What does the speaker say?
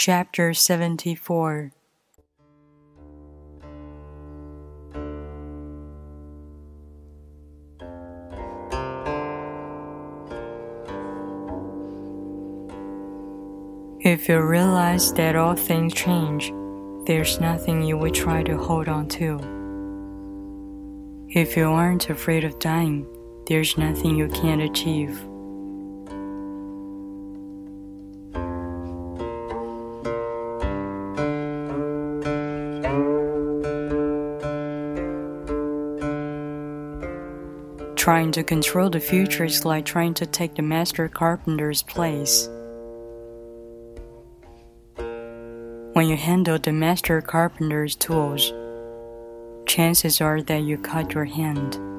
Chapter 74 If you realize that all things change, there's nothing you would try to hold on to. If you aren't afraid of dying, there's nothing you can't achieve. Trying to control the future is like trying to take the master carpenter's place. When you handle the master carpenter's tools, chances are that you cut your hand.